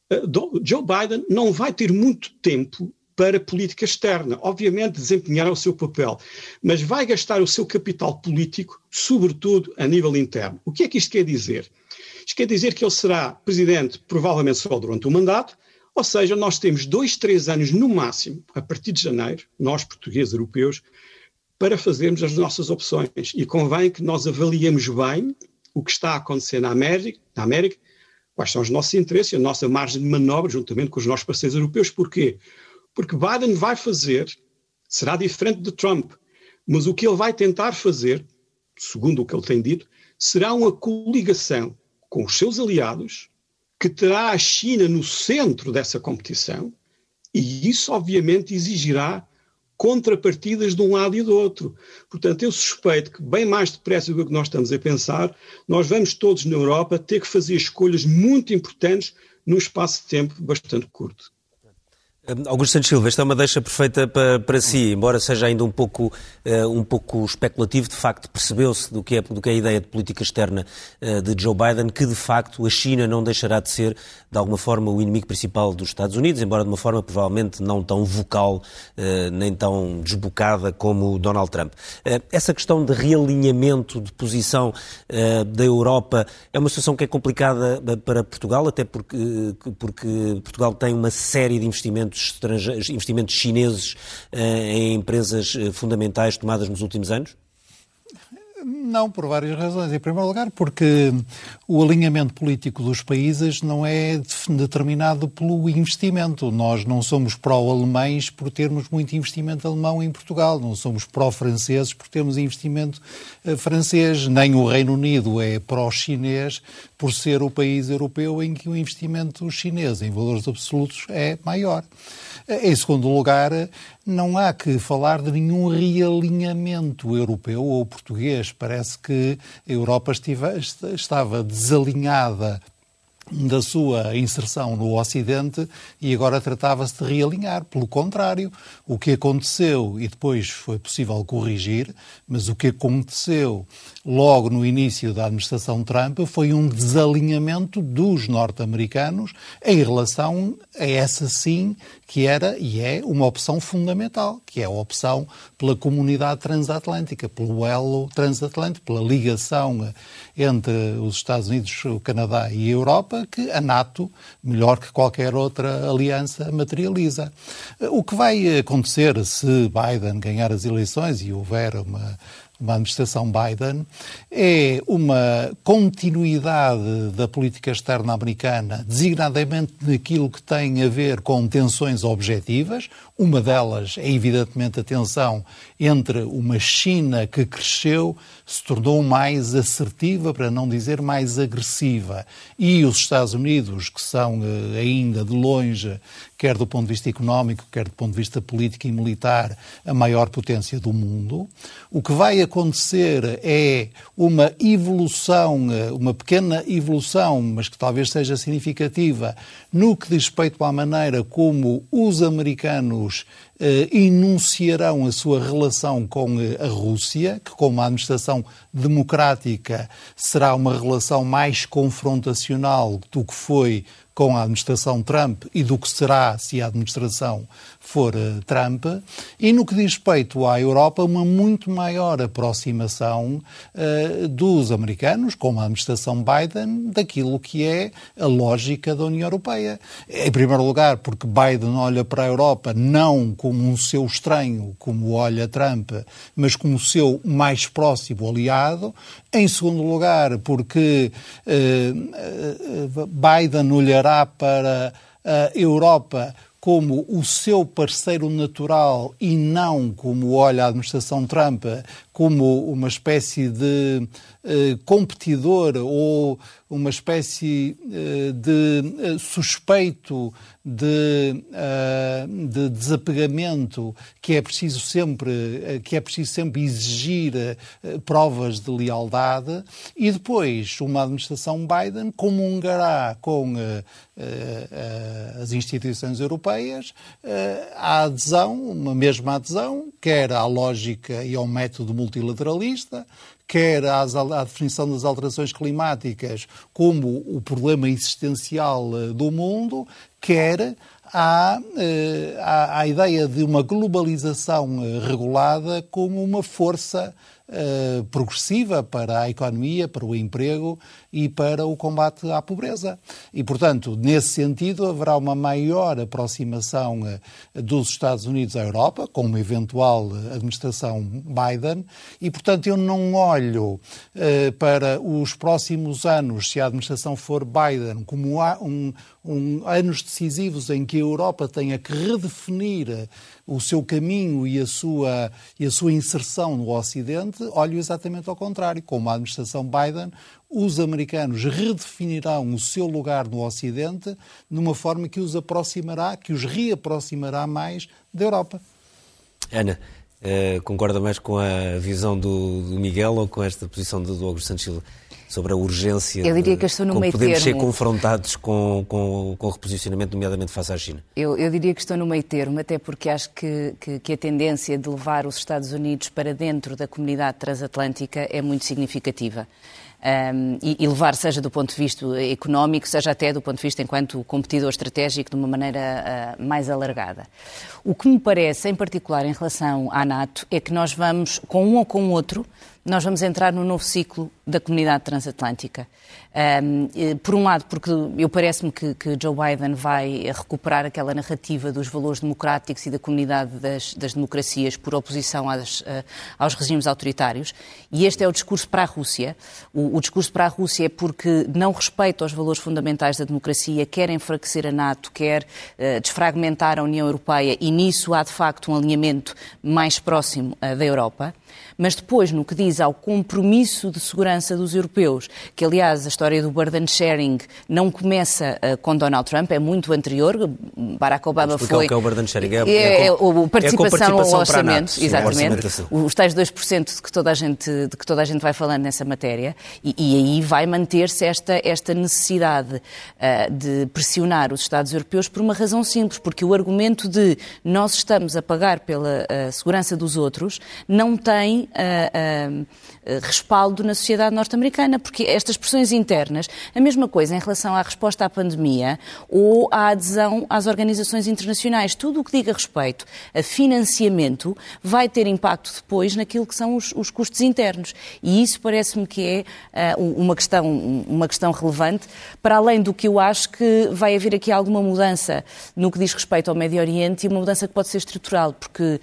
eh, Joe Biden não vai ter muito tempo para política externa. Obviamente desempenhará o seu papel, mas vai gastar o seu capital político, sobretudo a nível interno. O que é que isto quer dizer? Isto quer dizer que ele será presidente provavelmente só durante o mandato, ou seja, nós temos dois, três anos no máximo, a partir de janeiro, nós portugueses europeus, para fazermos as nossas opções. E convém que nós avaliemos bem o que está a acontecer na América, na América quais são os nossos interesses, a nossa margem de manobra, juntamente com os nossos parceiros europeus. Porquê? Porque Biden vai fazer, será diferente de Trump, mas o que ele vai tentar fazer, segundo o que ele tem dito, será uma coligação com os seus aliados, que terá a China no centro dessa competição, e isso obviamente exigirá contrapartidas de um lado e do outro. Portanto, eu suspeito que, bem mais depressa do que nós estamos a pensar, nós vamos todos na Europa ter que fazer escolhas muito importantes num espaço de tempo bastante curto. Augusto Santos Silva, esta é uma deixa perfeita para, para si, embora seja ainda um pouco, uh, um pouco especulativo, de facto percebeu-se do, que é, do que é a ideia de política externa uh, de Joe Biden, que de facto a China não deixará de ser, de alguma forma, o inimigo principal dos Estados Unidos, embora de uma forma provavelmente não tão vocal, uh, nem tão desbocada como Donald Trump. essa questão de realinhamento de posição da Europa é uma situação que é complicada para Portugal, até porque, porque Portugal tem uma série de investimentos investimentos, chineses eh, em empresas eh, fundamentais tomadas nos últimos anos? Não, por várias razões. Em primeiro lugar, porque o alinhamento político dos países não é determinado pelo investimento. Nós não somos pró-alemães por termos muito investimento alemão em Portugal, não somos pró-franceses por termos investimento eh, francês, nem o Reino Unido é pró-chinês por ser o país europeu em que o investimento chinês em valores absolutos é maior. Em segundo lugar, não há que falar de nenhum realinhamento europeu ou português. Parece que a Europa estive, estava desalinhada da sua inserção no Ocidente e agora tratava-se de realinhar. Pelo contrário, o que aconteceu, e depois foi possível corrigir, mas o que aconteceu logo no início da administração Trump foi um desalinhamento dos norte-americanos em relação a essa sim que era e é uma opção fundamental, que é a opção pela comunidade transatlântica, pelo elo transatlântico, pela ligação entre os Estados Unidos, o Canadá e a Europa, que a NATO, melhor que qualquer outra aliança, materializa. O que vai acontecer se Biden ganhar as eleições e houver uma uma administração Biden, é uma continuidade da política externa americana, designadamente naquilo que tem a ver com tensões objetivas. Uma delas é, evidentemente, a tensão entre uma China que cresceu, se tornou mais assertiva, para não dizer mais agressiva, e os Estados Unidos, que são eh, ainda de longe, quer do ponto de vista económico, quer do ponto de vista político e militar, a maior potência do mundo. O que vai acontecer é uma evolução, eh, uma pequena evolução, mas que talvez seja significativa, no que diz respeito à maneira como os americanos enunciarão a sua relação com eh, a Rússia, que, com uma administração democrática, será uma relação mais confrontacional do que foi com a administração Trump e do que será se a administração for uh, Trump, e no que diz respeito à Europa, uma muito maior aproximação uh, dos americanos, com a administração Biden, daquilo que é a lógica da União Europeia. Em primeiro lugar, porque Biden olha para a Europa não como um seu estranho, como olha Trump, mas como seu mais próximo aliado. Em segundo lugar, porque uh, Biden olhará para a Europa como o seu parceiro natural e não como olha a administração Trump como uma espécie de eh, competidor ou uma espécie eh, de eh, suspeito de, de, desapegamento que é preciso sempre que é preciso sempre exigir provas de lealdade e depois uma administração Biden comungará com as instituições europeias a adesão, uma mesma adesão, quer à lógica e ao método multilateralista, quer às, à definição das alterações climáticas como o problema existencial eh, do mundo, quer à, eh, à, à ideia de uma globalização eh, regulada como uma força uh, progressiva para a economia, para o emprego e para o combate à pobreza. E, portanto, nesse sentido, haverá uma maior aproximação uh, dos Estados Unidos à Europa, com uma eventual administração Biden, e, portanto, eu não olho para os próximos anos, se a administração for Biden, como um, um, anos decisivos em que a Europa tenha que redefinir o seu caminho e a sua, e a sua inserção no Ocidente, olho exatamente ao contrário. Com a administração Biden, os americanos redefinirão o seu lugar no Ocidente numa forma que os aproximará, que os reaproximará mais da Europa. Ana, uh, concorda mais com a visão do, do, Miguel ou com esta posição do, do Augusto Santos Silva? Sobre a urgência eu diria que estou no de meio podemos termo. ser confrontados com, com, com o reposicionamento, nomeadamente face à China? Eu, eu, diria que estou no meio termo, até porque acho que, que, que, a tendência de levar os Estados Unidos para dentro da comunidade transatlântica é muito significativa um, e, e, levar, seja do ponto de vista económico, seja até do ponto de vista enquanto competidor estratégico, de uma maneira uh, mais alargada. O que me parece, em particular em relação à NATO, é que nós vamos, com um ou com o outro, nós vamos entrar no novo ciclo da comunidade transatlântica. Um, por um lado, porque eu parece-me que, que, Joe Biden vai recuperar aquela narrativa dos valores democráticos e da comunidade das, das democracias por oposição às, uh, aos regimes autoritários, e este é o discurso para a Rússia. O, o, discurso para a Rússia é porque não respeita os valores fundamentais da democracia, quer enfraquecer a NATO, quer uh, desfragmentar a União Europeia, e nisso há de facto um alinhamento mais próximo uh, da Europa. Mas depois, no que diz ao compromisso de segurança dos europeus, que aliás história do burden sharing não começa uh, com Donald Trump, é muito anterior. Barack Obama foi. O que é o burden sharing? É, é, é, é a participação, é no orçamento, NATO, exatamente. Os tais 2% de que, toda a gente, de que toda a gente vai falando nessa matéria, e, e aí vai manter-se esta, esta necessidade uh, de pressionar os Estados europeus por uma razão simples, porque o argumento de nós estamos a pagar pela uh, segurança dos outros não tem uh, respaldo na sociedade norte-americana, porque estas pressões internas, a mesma coisa em relação à resposta à pandemia ou à adesão às organizações internacionais, tudo o que diga respeito a financiamento vai ter impacto depois naquilo que são os, os custos internos. E isso parece-me que é uh, uma, questão, uma questão relevante, para além do que eu acho que vai haver aqui alguma mudança no que diz respeito ao Médio Oriente e uma mudança que pode ser estrutural, porque uh,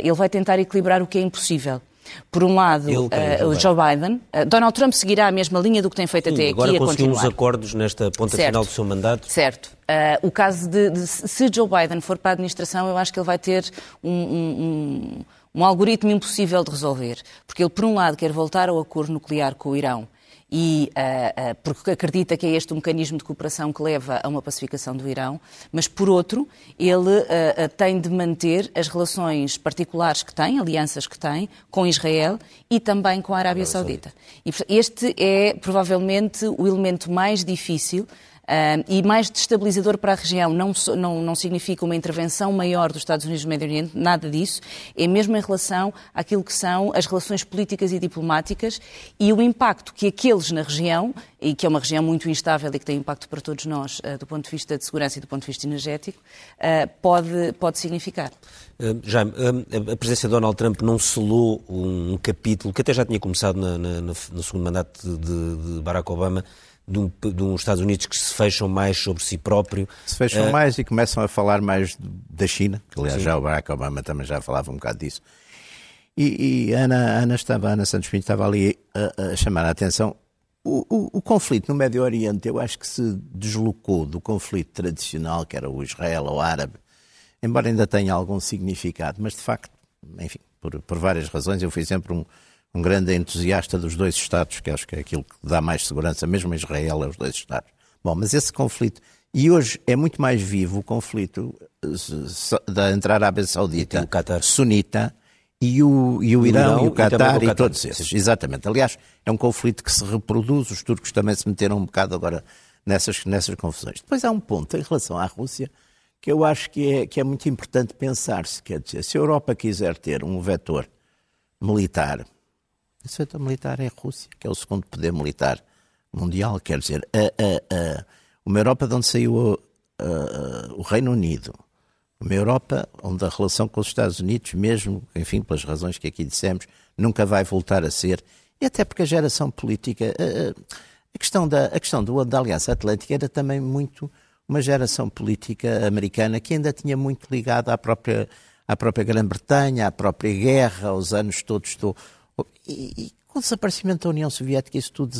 ele vai tentar equilibrar o que é impossível. Por um lado, uh, o Joe Biden. Uh, Donald Trump seguirá a mesma linha do que tem feito Sim, até agora aqui. Agora conseguiu uns acordos nesta ponta certo. final do seu mandato. Certo. Uh, o caso de, de, se Joe Biden for para a administração, eu acho que ele vai ter um, um, um, um algoritmo impossível de resolver. Porque ele, por um lado, quer voltar ao acordo nuclear com o Irão e uh, uh, porque acredita que é este o mecanismo de cooperação que leva a uma pacificação do Irão, mas por outro, ele uh, tem de manter as relações particulares que tem, alianças que tem, com Israel e também com a Arábia Saudita. E este é provavelmente o elemento mais difícil Uh, e mais destabilizador para a região não, não, não significa uma intervenção maior dos Estados Unidos no Médio Oriente, nada disso, é mesmo em relação àquilo que são as relações políticas e diplomáticas e o impacto que aqueles na região, e que é uma região muito instável e que tem impacto para todos nós uh, do ponto de vista de segurança e do ponto de vista energético, uh, pode, pode significar. Jaime, a presença de Donald Trump não selou um capítulo que até já tinha começado na, na, no segundo mandato de, de Barack Obama, de, um, de uns Estados Unidos que se fecham mais sobre si próprio. Se fecham uh, mais e começam a falar mais da China, que aliás sim. já o Barack Obama também já falava um bocado disso. E, e Ana, Ana, estava, Ana Santos Pinto estava ali a, a chamar a atenção. O, o, o, conflito no Médio Oriente, eu acho que se deslocou do conflito tradicional, que era o Israel ou árabe, embora ainda tenha algum significado, mas de facto, enfim, por, por várias razões, eu fui sempre um, um grande entusiasta dos dois Estados, que acho que é aquilo que dá mais segurança, mesmo em Israel, é os dois Estados. Bom, mas esse conflito, e hoje é muito mais vivo o conflito eh, da entre a Arábia Saudita, sunita, e o, e o, Irão, Irão, e o Qatar e, e todos esses. Exatamente. Aliás, é um conflito que se reproduz, os turcos também se meteram um bocado agora nessas, nessas confusões. Depois há um ponto em relação à Rússia que eu acho que é, que é muito importante pensar-se. Quer dizer, se a Europa quiser ter um vetor militar o setor militar é a Rússia, que é o segundo poder militar mundial. Quer dizer, a, a, a, uma Europa de onde saiu o Reino Unido, uma Europa onde a relação com os Estados Unidos, mesmo, enfim, pelas razões que aqui dissemos, nunca vai voltar a ser, e até porque a geração política, a, questão, da, a questão do, da Aliança Atlântica era também muito uma geração política americana que ainda tinha muito ligada à própria, à própria Grã-Bretanha, à própria guerra, aos anos todos, estou, e, e, com o desaparecimento da União Soviética, isso tudo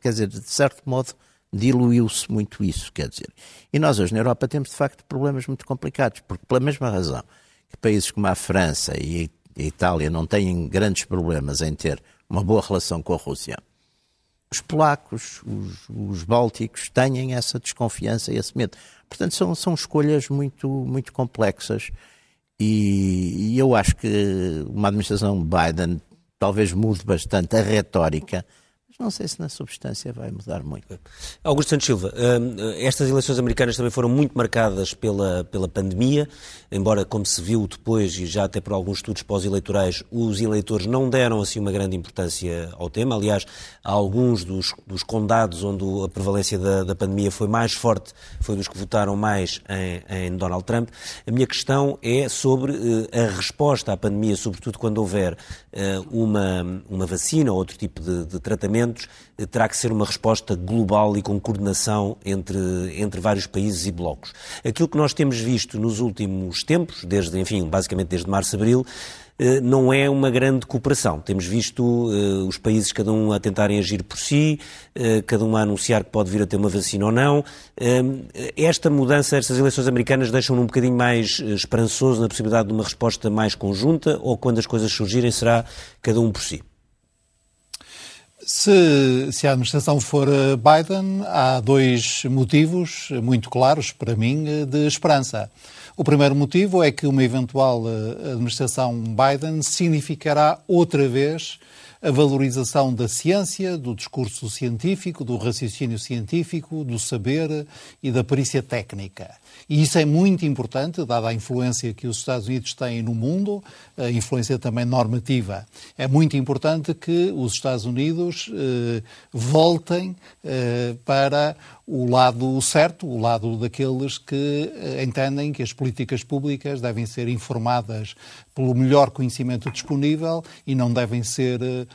quer dizer, de certo modo, diluiu-se muito isso, quer dizer. E nós hoje na Europa temos, de facto, problemas muito complicados, porque pela mesma razão que países como a França e a Itália não têm grandes problemas em ter uma boa relação com a Rússia, os polacos, os, os bálticos têm essa desconfiança e esse medo. Portanto, são, são escolhas muito, muito complexas e, e eu acho que uma administração Biden talvez mude bastante a retórica, não sei se na substância vai mudar muito. Augusto Santos Silva, hum, estas eleições americanas também foram muito marcadas pela, pela pandemia, embora, como se viu depois, e já até por alguns estudos pós-eleitorais, os eleitores não deram assim uma grande importância ao tema. Aliás, há alguns dos, dos condados onde a prevalência da, da, pandemia foi mais forte, foi dos que votaram mais em, em Donald Trump. A minha questão é sobre uh, a resposta à pandemia, sobretudo quando houver uh, uma, uma vacina ou outro tipo de, de tratamentos, uh, terá que ser uma resposta global e com coordenação entre, entre vários países e blocos. Aquilo que nós temos visto nos últimos tempos, desde, enfim, basicamente desde março, abril, eh, não é uma grande cooperação. Temos visto uh, os países cada um a tentarem agir por si, uh, cada um a anunciar que pode vir a ter uma vacina ou não. Uh, esta mudança, estas eleições americanas deixam-no um bocadinho mais esperançoso na possibilidade de uma resposta mais conjunta ou quando as coisas surgirem será cada um por si? Se, se, a administração for Biden, há dois motivos muito claros para mim de esperança. O primeiro motivo é que uma eventual eh, administração Biden significará outra vez a valorização da ciência, do discurso científico, do raciocínio científico, do saber e da perícia técnica. E isso é muito importante, dada a influência que os Estados Unidos têm no mundo, a influência também normativa. É muito importante que os Estados Unidos eh, voltem eh, para o lado certo, o lado daqueles que eh, entendem que as políticas públicas devem ser informadas pelo melhor conhecimento disponível e não devem ser eh,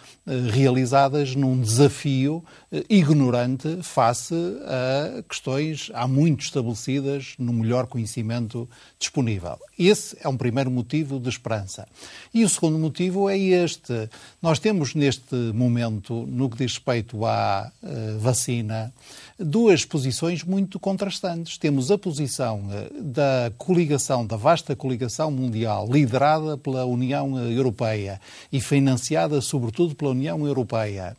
realizadas num desafio ignorante face a questões há muito estabelecidas no melhor conhecimento disponível. Esse é um primeiro motivo de esperança. E o segundo motivo é este. Nós temos neste momento, no que diz respeito à vacina, duas posições muito contrastantes. Temos a posição eh, da coligação, da vasta coligação mundial, liderada pela União Europeia e financiada sobretudo pela União Europeia,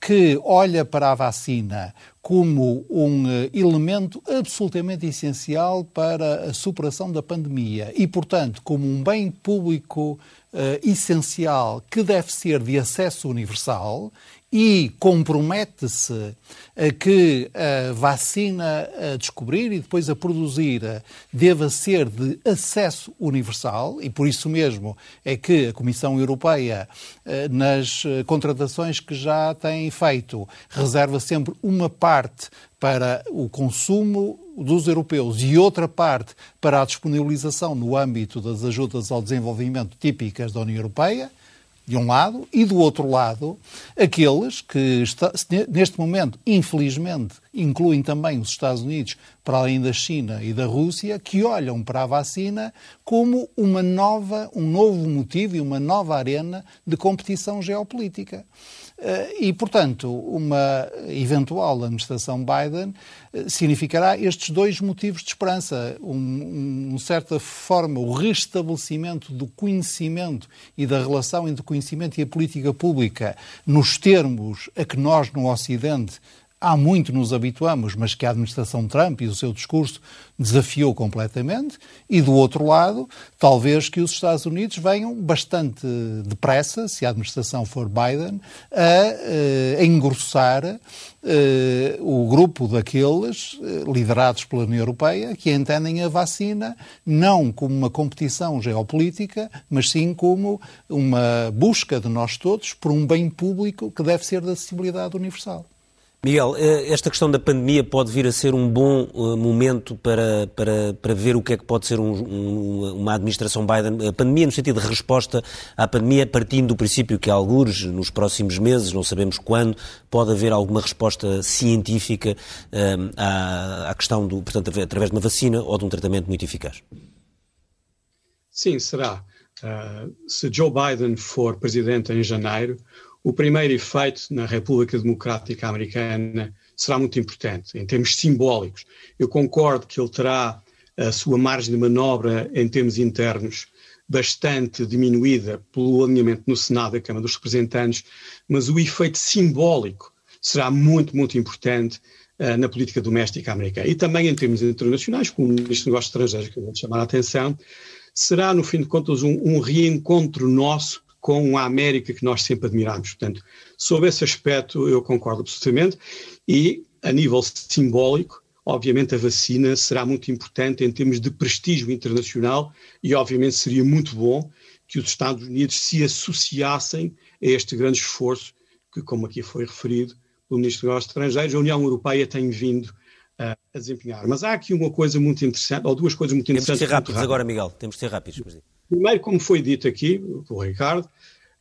que olha para a vacina como um eh, elemento absolutamente essencial para a superação da pandemia e, portanto, como um bem público uh, essencial que deve ser de acesso universal e compromete-se a que a vacina a descobrir e depois a produzir deva ser de acesso universal. E por isso mesmo é que a Comissão Europeia, eh, nas contratações que já tem feito, reserva sempre uma parte para o consumo dos europeus e outra parte para a disponibilização no âmbito das ajudas ao desenvolvimento típicas da União Europeia de um lado, e do outro lado, aqueles que, está, neste momento, infelizmente, incluem também os Estados Unidos, para além da China e da Rússia, que olham para a vacina como uma nova, um novo motivo e uma nova arena de competição geopolítica. Eh, e, portanto, uma eventual administração Biden eh, significará estes dois motivos de esperança. Um, um certa forma, o restabelecimento do conhecimento e da relação entre o conhecimento e a política pública nos termos a que nós, no Ocidente, há muito nos habituamos, mas que a administração Trump e o seu discurso desafiou completamente, e do outro lado, talvez que os Estados Unidos venham bastante depressa, se a administração for Biden, a, eh, a engrossar uh, o grupo daqueles uh, liderados pela União Europeia que entendem a vacina não como uma competição geopolítica, mas sim como uma busca de nós todos por um bem público que deve ser da acessibilidade universal. Miguel, eh, esta questão da pandemia pode vir a ser um bom uh, momento para, para, para ver o que é que pode ser um, um, uma administração Biden. A pandemia, no sentido de resposta à pandemia, partindo do princípio que, alguns, nos próximos meses, não sabemos quando, pode haver alguma resposta científica uh, à, à questão, do, portanto, através de uma vacina ou de um tratamento muito eficaz. Sim, será. Uh, se Joe Biden for presidente em janeiro, o primeiro efeito na República Democrática Americana será muito importante, em termos simbólicos. Eu concordo que ele terá a sua margem de manobra em termos internos bastante diminuída pelo alinhamento no Senado da Câmara dos Representantes, mas o efeito simbólico será muito, muito importante uh, na política doméstica americana. E também em termos internacionais, como o Ministro dos Negócios Estrangeiros, eu vou chamar a atenção, será, no fim de contas, um, um reencontro nosso com a América que nós sempre admiramos. Portanto, sobre esse aspecto eu concordo absolutamente e a nível simbólico, obviamente a vacina será muito importante em termos de prestígio internacional e obviamente seria muito bom que os Estados Unidos se associassem a este grande esforço que, como aqui foi referido pelo Ministro dos Negócios Estrangeiros, a União Europeia tem vindo a desempenhar. Mas há aqui uma coisa muito interessante, ou duas coisas muito interessantes. Temos de ser rápidos agora, Miguel, temos de ser rápidos. Primeiro, como foi dito aqui pelo Ricardo,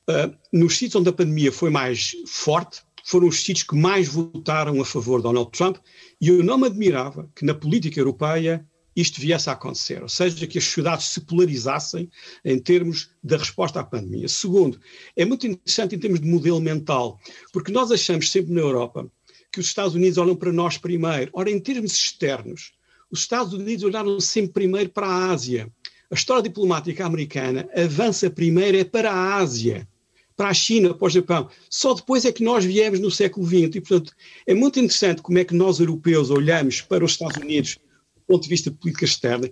uh, nos sítios onde a pandemia foi mais forte, foram os sítios que mais votaram a favor de Donald Trump, e eu não me admirava que na política europeia isto viesse a acontecer, ou seja, que as sociedades se polarizassem em termos da resposta à pandemia. Segundo, é muito interessante em termos de modelo mental, porque nós achamos sempre na Europa que os Estados Unidos olham para nós primeiro. Ora, em termos externos, os Estados Unidos olharam sempre primeiro para a Ásia. A história diplomática americana avança primeiro é para a Ásia, para a China, para o Japão. Só depois é que nós viemos no século XX. E, portanto, é muito interessante como é que nós, europeus, olhamos para os Estados Unidos do ponto de vista de política externa.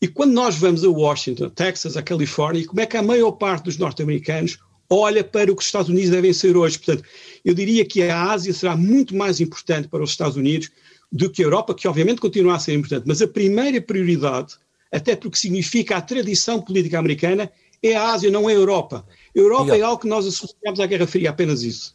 E quando nós vamos a Washington, Texas, a Califórnia, como é que a maior parte dos norte-americanos olha para o que os Estados Unidos devem ser hoje. Portanto, eu diria que a Ásia será muito mais importante para os Estados Unidos do que a Europa, que obviamente continua a ser importante. Mas a primeira prioridade até porque significa a tradição política americana, é a Ásia, não é a Europa. A Europa Miguel. é algo que nós associamos à Guerra Fria, apenas isso.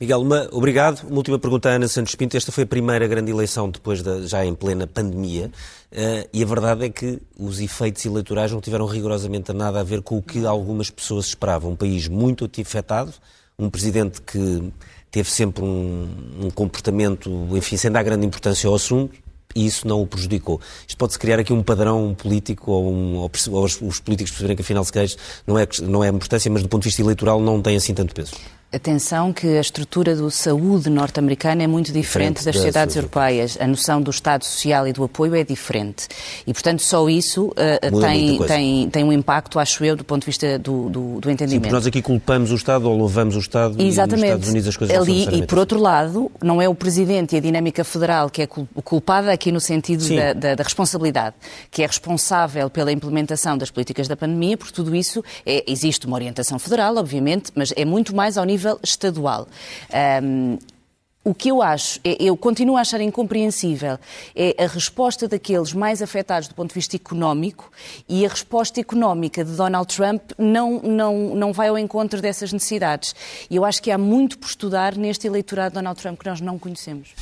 Miguel, uma, obrigado. Uma última pergunta à Ana Santos Pinto. Esta foi a primeira grande eleição depois da, já em plena pandemia, uh, e a verdade é que os efeitos eleitorais não tiveram rigorosamente nada a ver com o que algumas pessoas esperavam. Um país muito afetado, um presidente que teve sempre um, um comportamento, enfim, sem dar grande importância ao assunto, e isso não o prejudicou. Isto pode-se criar aqui um padrão político, ou, um, ou, ou os, os, políticos perceberem que afinal se queixa não é, não é importância, mas do ponto de vista eleitoral não tem assim tanto peso. Atenção que a estrutura do saúde norte-americana é muito diferente, diferente das sociedades europeias. A noção do Estado Social e do apoio é diferente. E, portanto, só isso uh, tem, tem, tem um impacto, acho eu, do ponto de vista do, do, do entendimento. Sim, nós aqui culpamos o Estado ou louvamos o Estado Exatamente. e nos Estados Unidos as coisas Ali, não E, por outro lado, não é o Presidente e a dinâmica federal que é culpada aqui no sentido da, da, da, responsabilidade, que é responsável pela implementação das políticas da pandemia, porque tudo isso, é, existe uma orientação federal, obviamente, mas é muito mais ao nível nível estadual. Um, o que eu acho, é, eu continuo a achar incompreensível, é a resposta daqueles mais afetados do ponto de vista económico e a resposta económica de Donald Trump não, não, não vai ao encontro dessas necessidades. E eu acho que há muito por estudar neste eleitorado de Donald Trump que nós não conhecemos.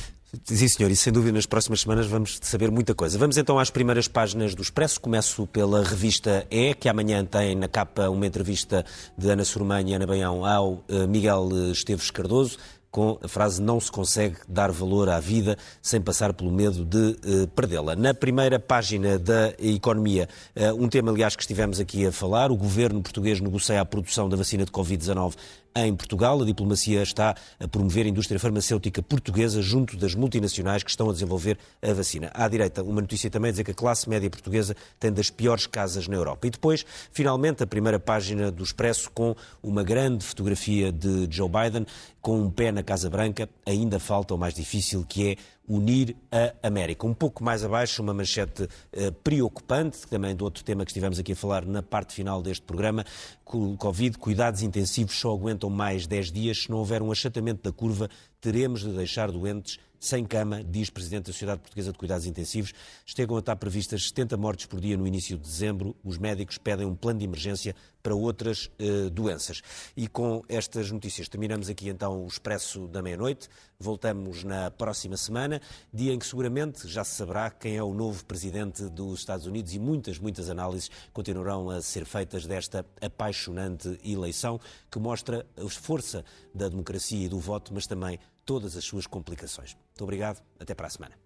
Sim, senhor, e sem dúvida nas próximas semanas vamos saber muita coisa. Vamos então às primeiras páginas do Expresso. Começo pela revista E, que amanhã tem na capa uma entrevista de Ana Surmanha e Ana Baião ao eh, Miguel Esteves Cardoso com a frase não se consegue dar valor à vida sem passar pelo medo de uh, perdê-la. Na primeira página da economia, uh, um tema, aliás, que estivemos aqui a falar, o governo português negocia a produção da vacina de Covid-19 em Portugal. A diplomacia está a promover a indústria farmacêutica portuguesa junto das multinacionais que estão a desenvolver a vacina. À direita, uma notícia também a dizer que a classe média portuguesa tem das piores casas na Europa. E depois, finalmente, a primeira página do Expresso com uma grande fotografia de Joe Biden com um pé na Casa Branca. Ainda falta o mais difícil, que é unir a América. Um pouco mais abaixo, uma manchete eh, preocupante, também do outro tema que estivemos aqui a falar na parte final deste programa, Covid, cuidados intensivos só aguentam mais 10 dias. Se não houver um achatamento da curva, teremos de deixar doentes sem cama, diz Presidente da Sociedade Portuguesa de Cuidados Intensivos. Chegam a estar previstas 70 mortes por dia no início de dezembro. Os médicos pedem um plano de emergência para outras uh, doenças. E com estas notícias terminamos aqui então o Expresso da Meia-Noite. Voltamos na próxima semana, dia em que seguramente já se saberá quem é o novo Presidente dos Estados Unidos e muitas, muitas análises continuarão a ser feitas desta apaixonante eleição que mostra a força da democracia e do voto, mas também todas as suas complicações. Muito obrigado, até para a semana.